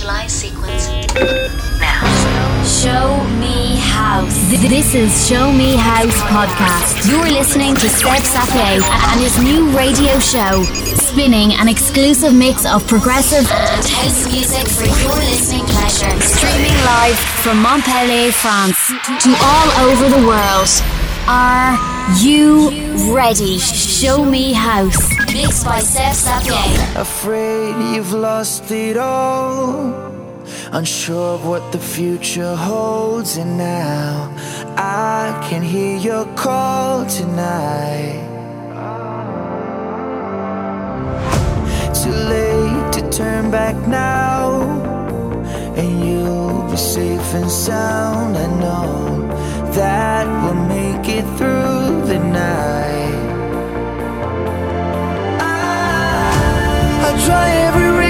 Initialize sequence now. Show Me House. This is Show Me House podcast. You're listening to Seb Sapie and his new radio show, spinning an exclusive mix of progressive and house music for your listening pleasure. Streaming live from Montpellier, France to all over the world. Are you ready? Show Me House. Mixed by Seb Sapie. Afraid you've lost it all. Unsure of what the future holds, and now I can hear your call tonight. Too late to turn back now, and you'll be safe and sound. I know that we'll make it through night. I, I'll try every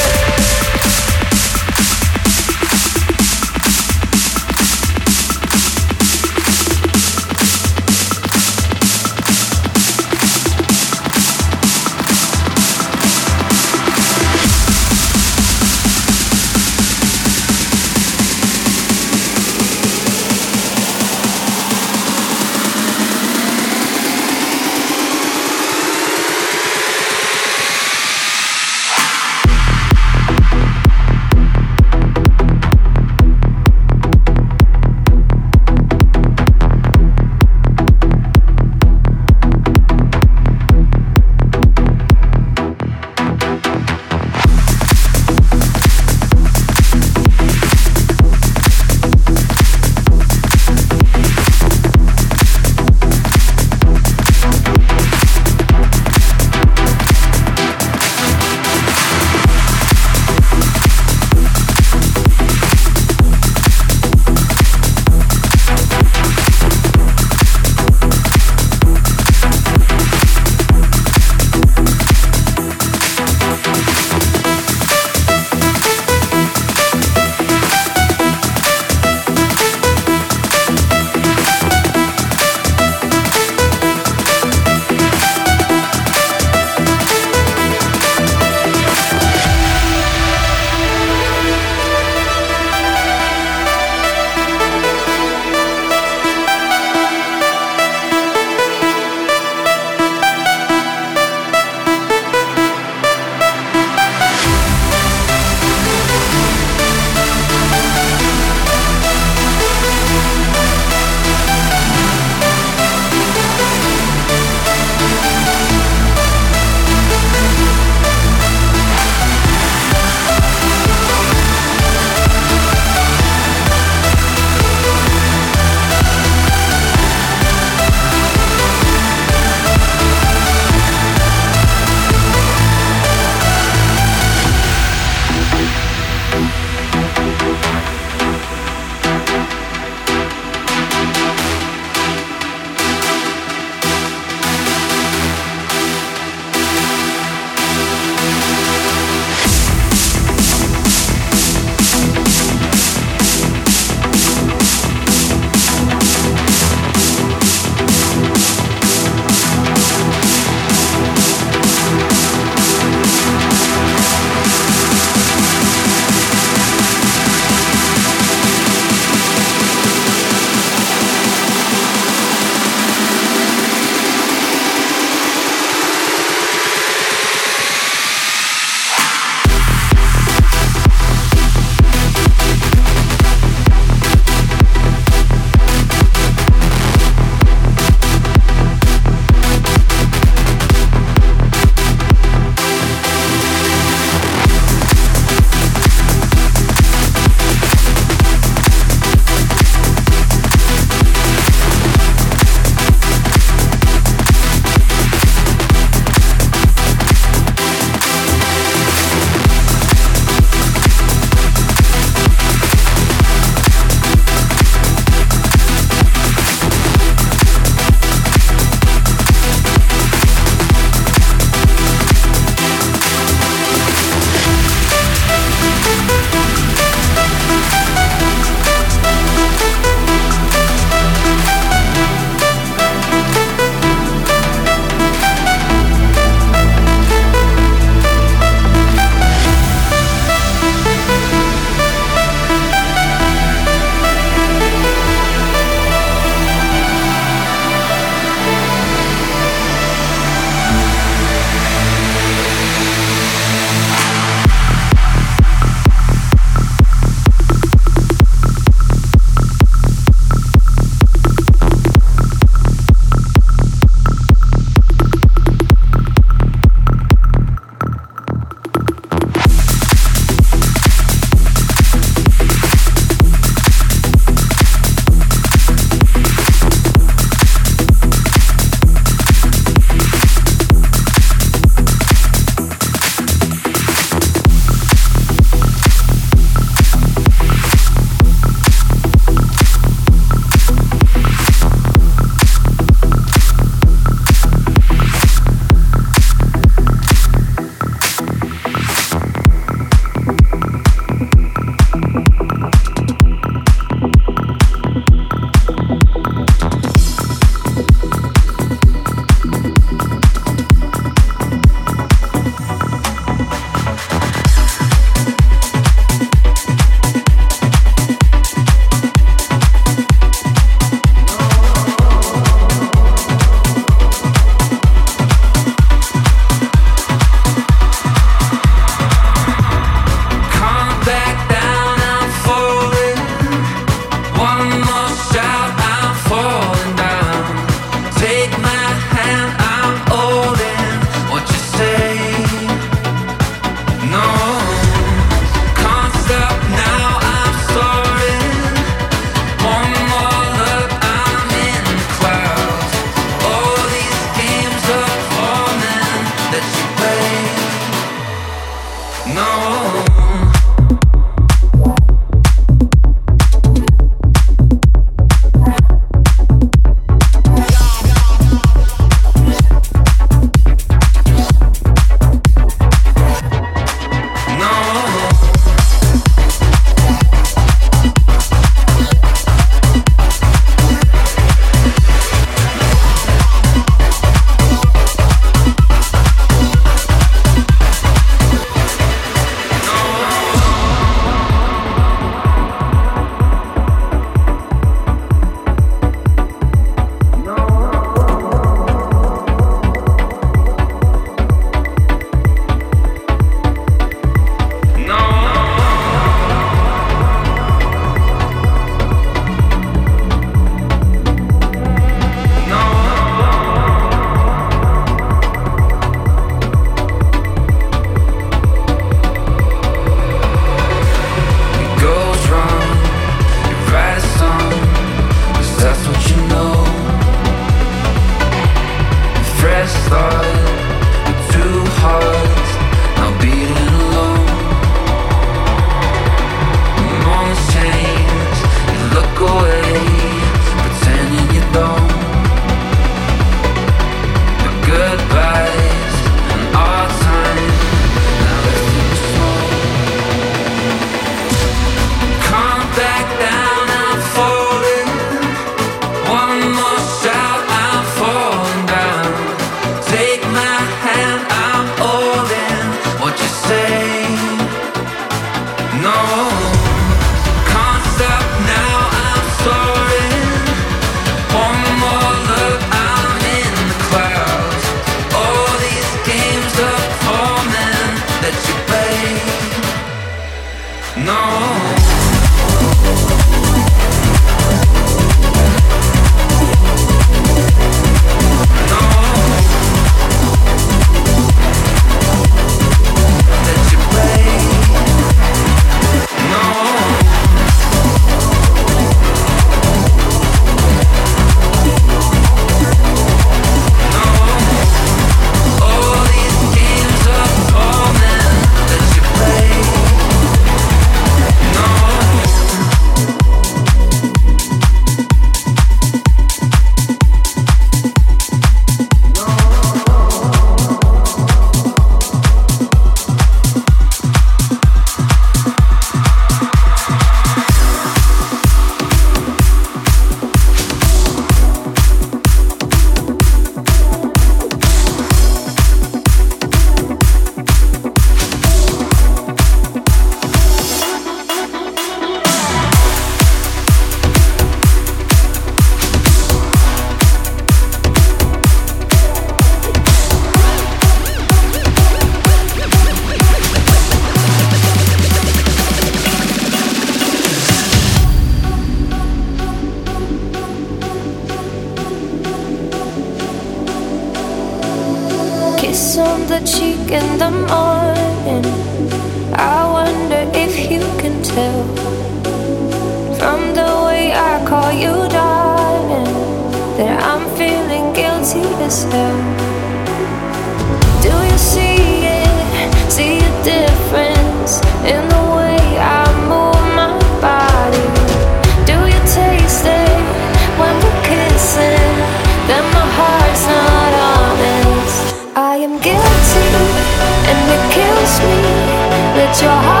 就好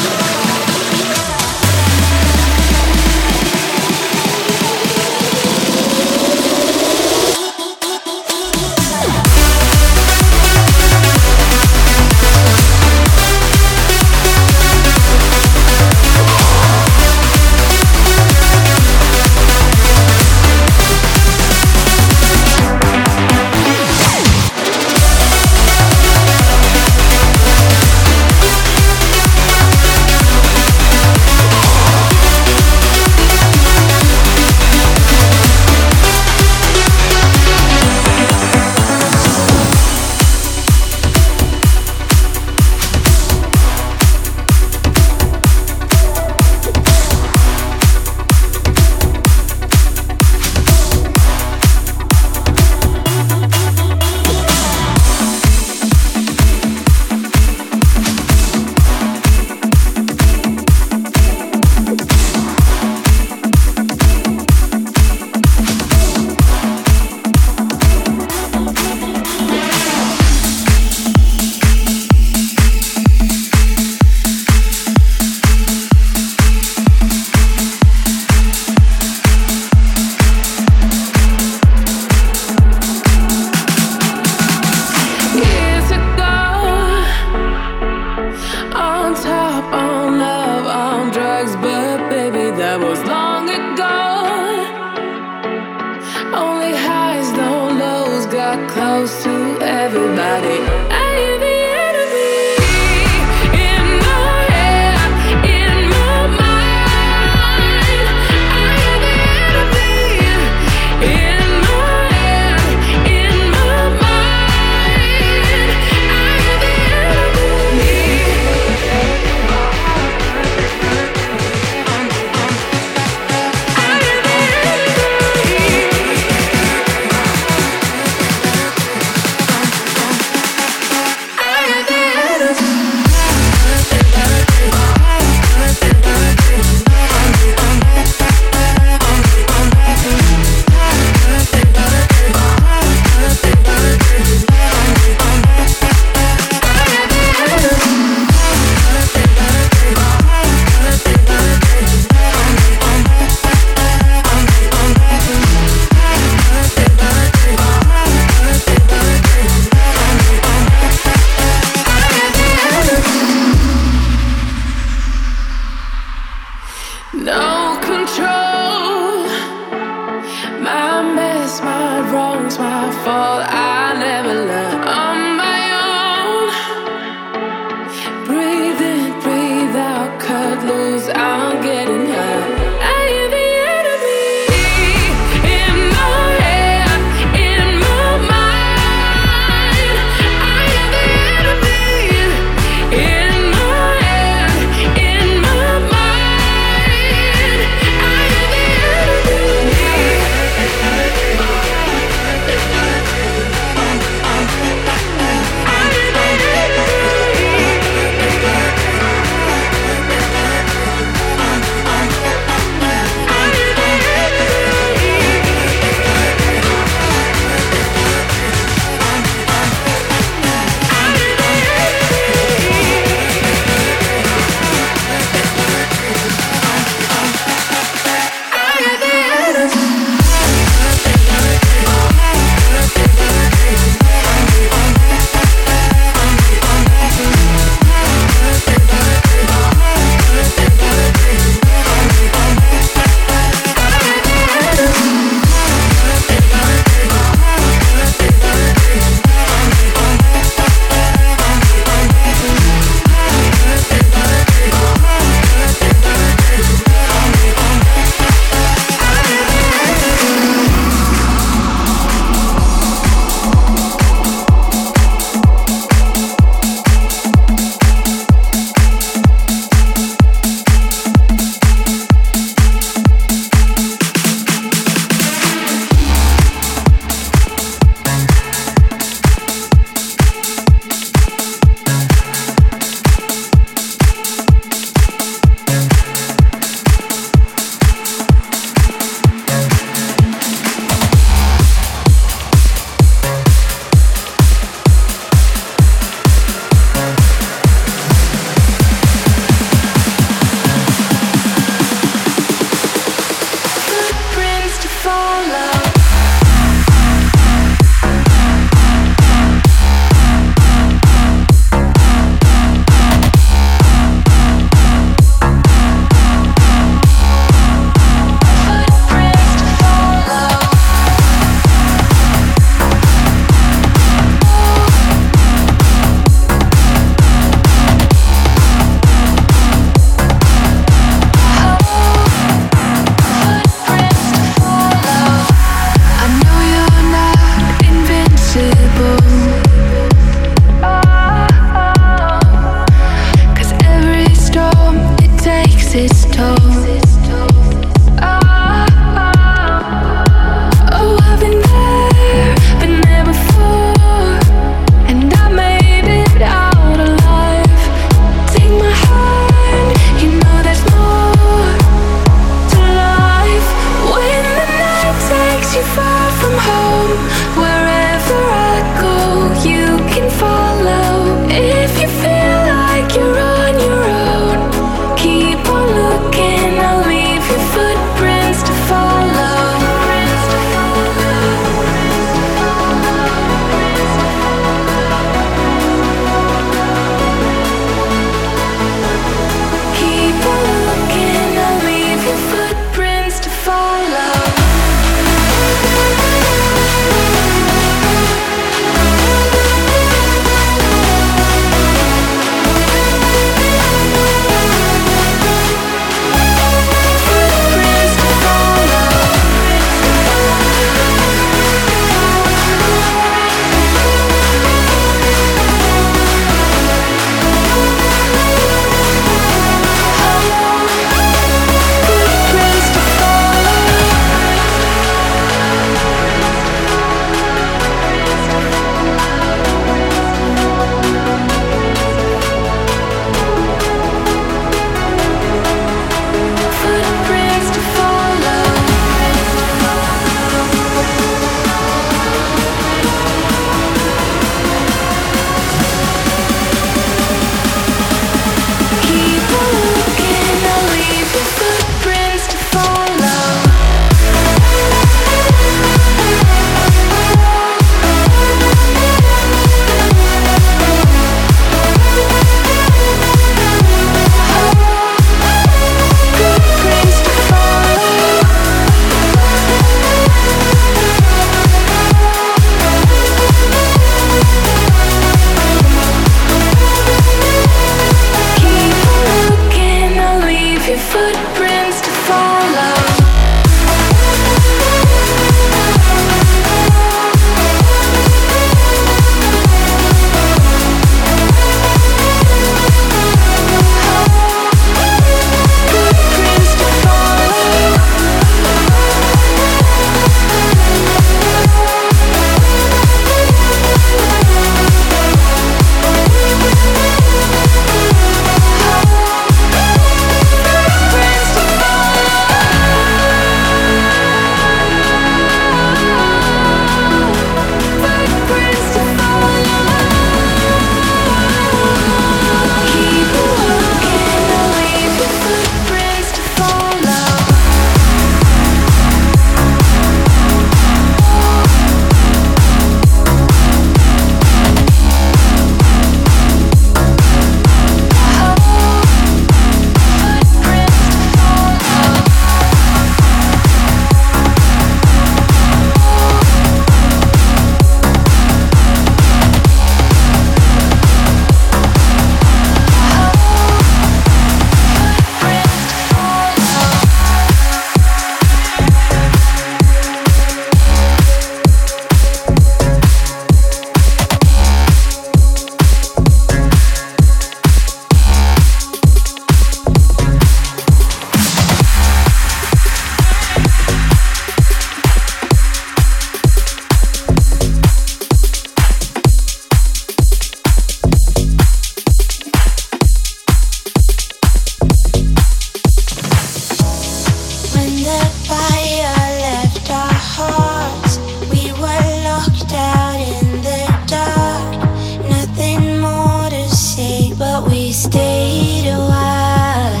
stayed a while.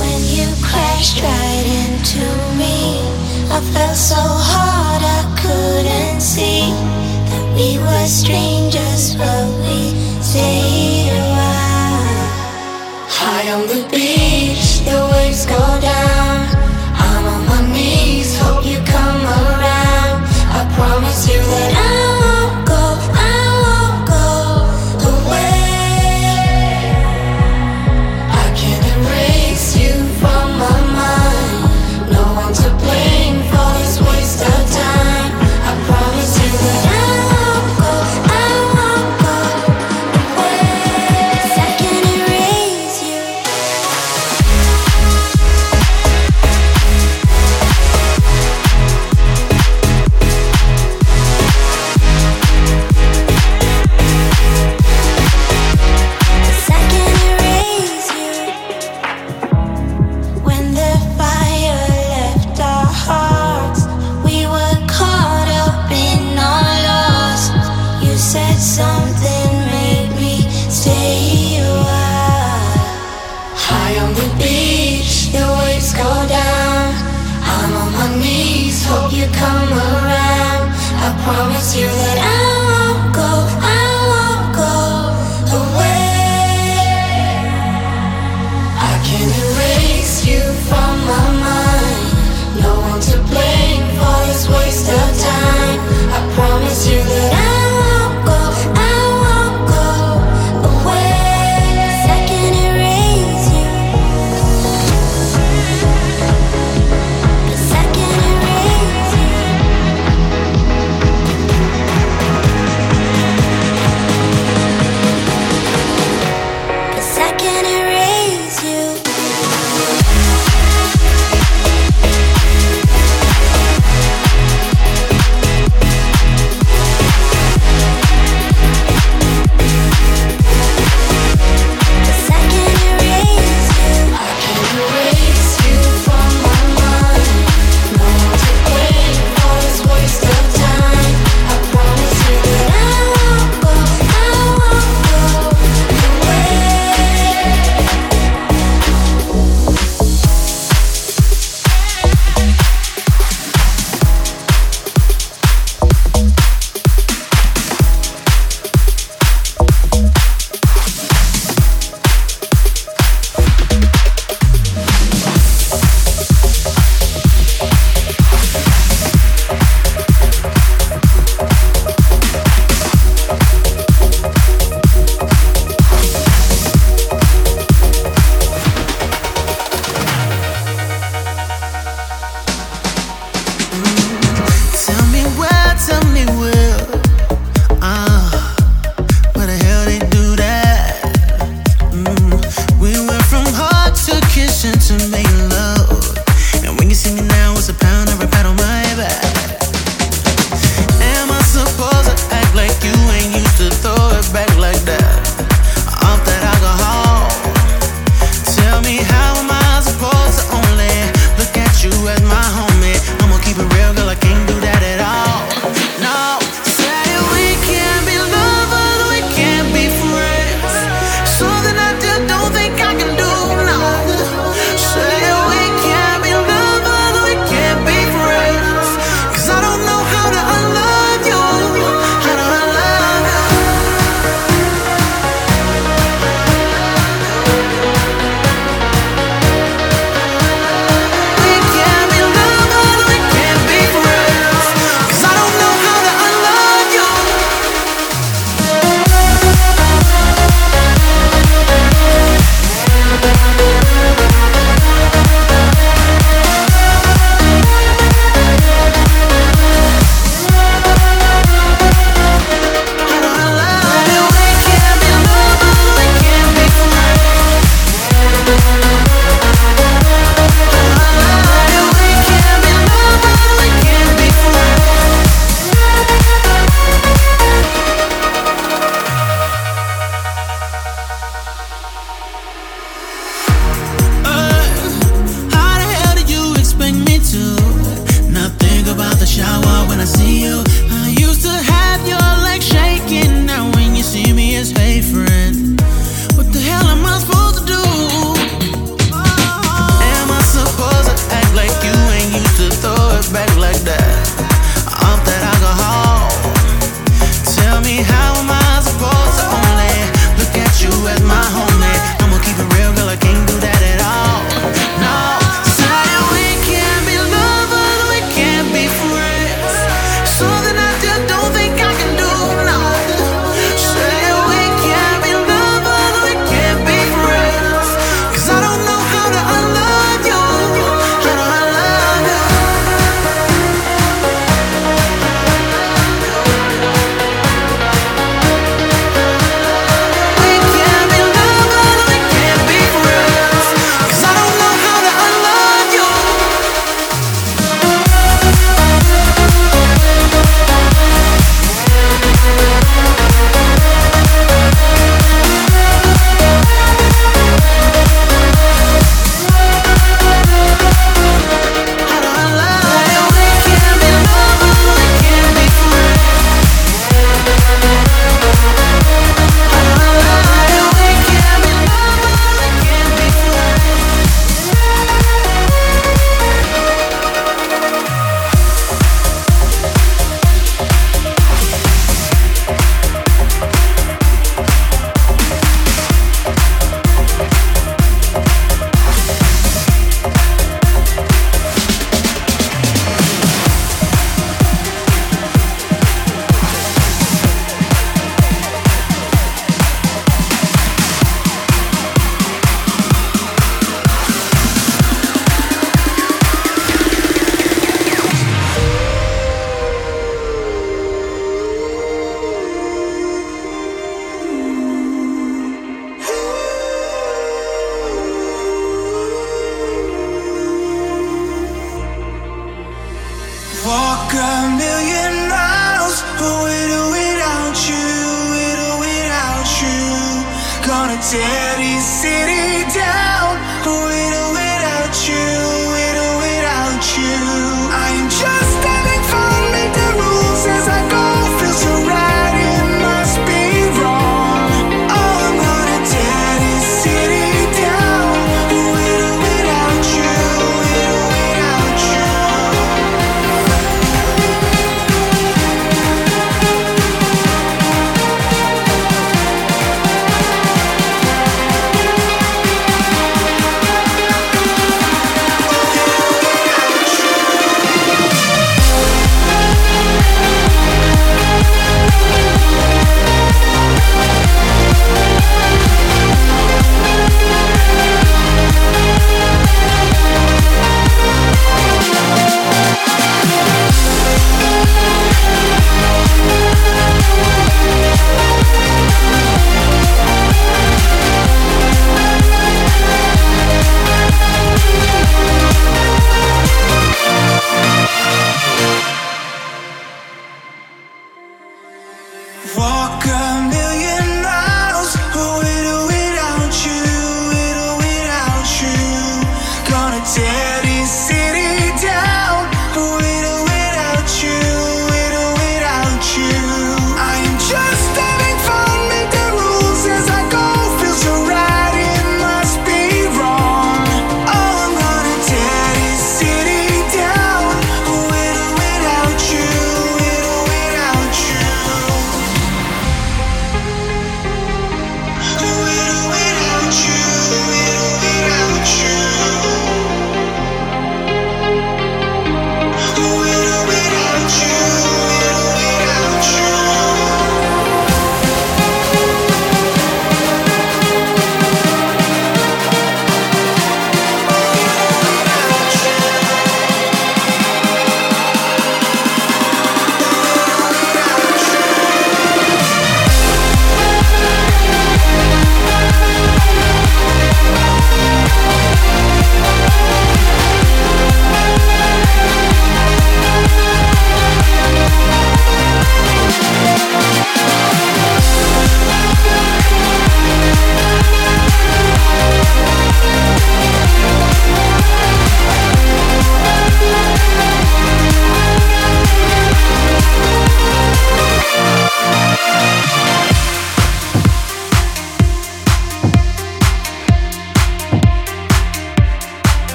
When you crashed right into me, I fell so hard I couldn't see that we were strangers, but we stayed a while. High on the beach.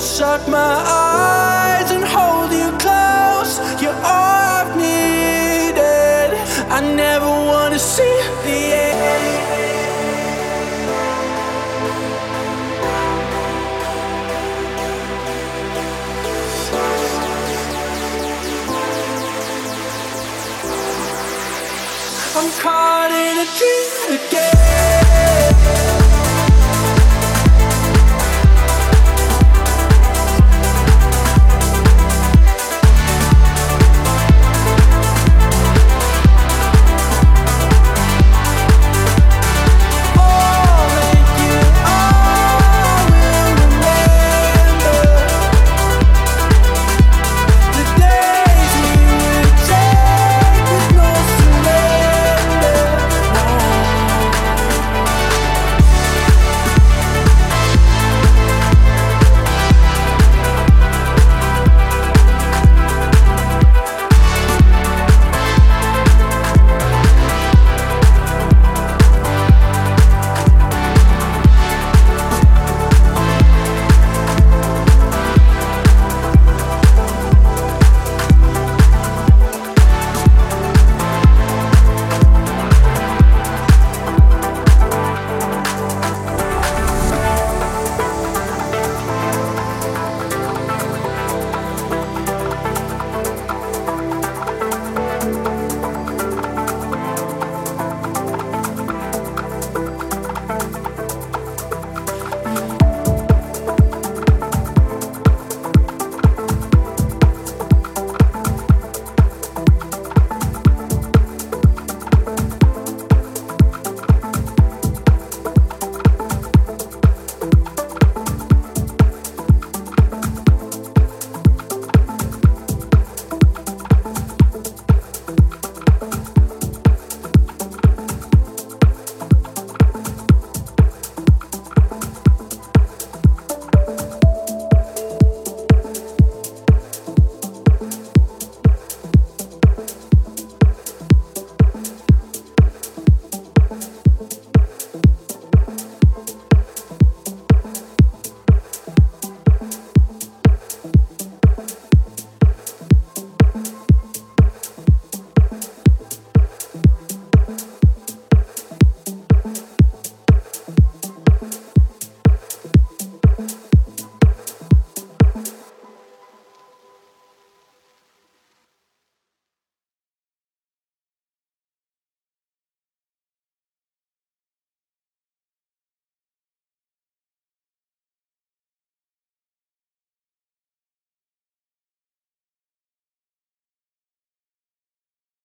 shut my eyes and hold you close. You're all I've needed. I never wanna see the end. I'm caught in a dream.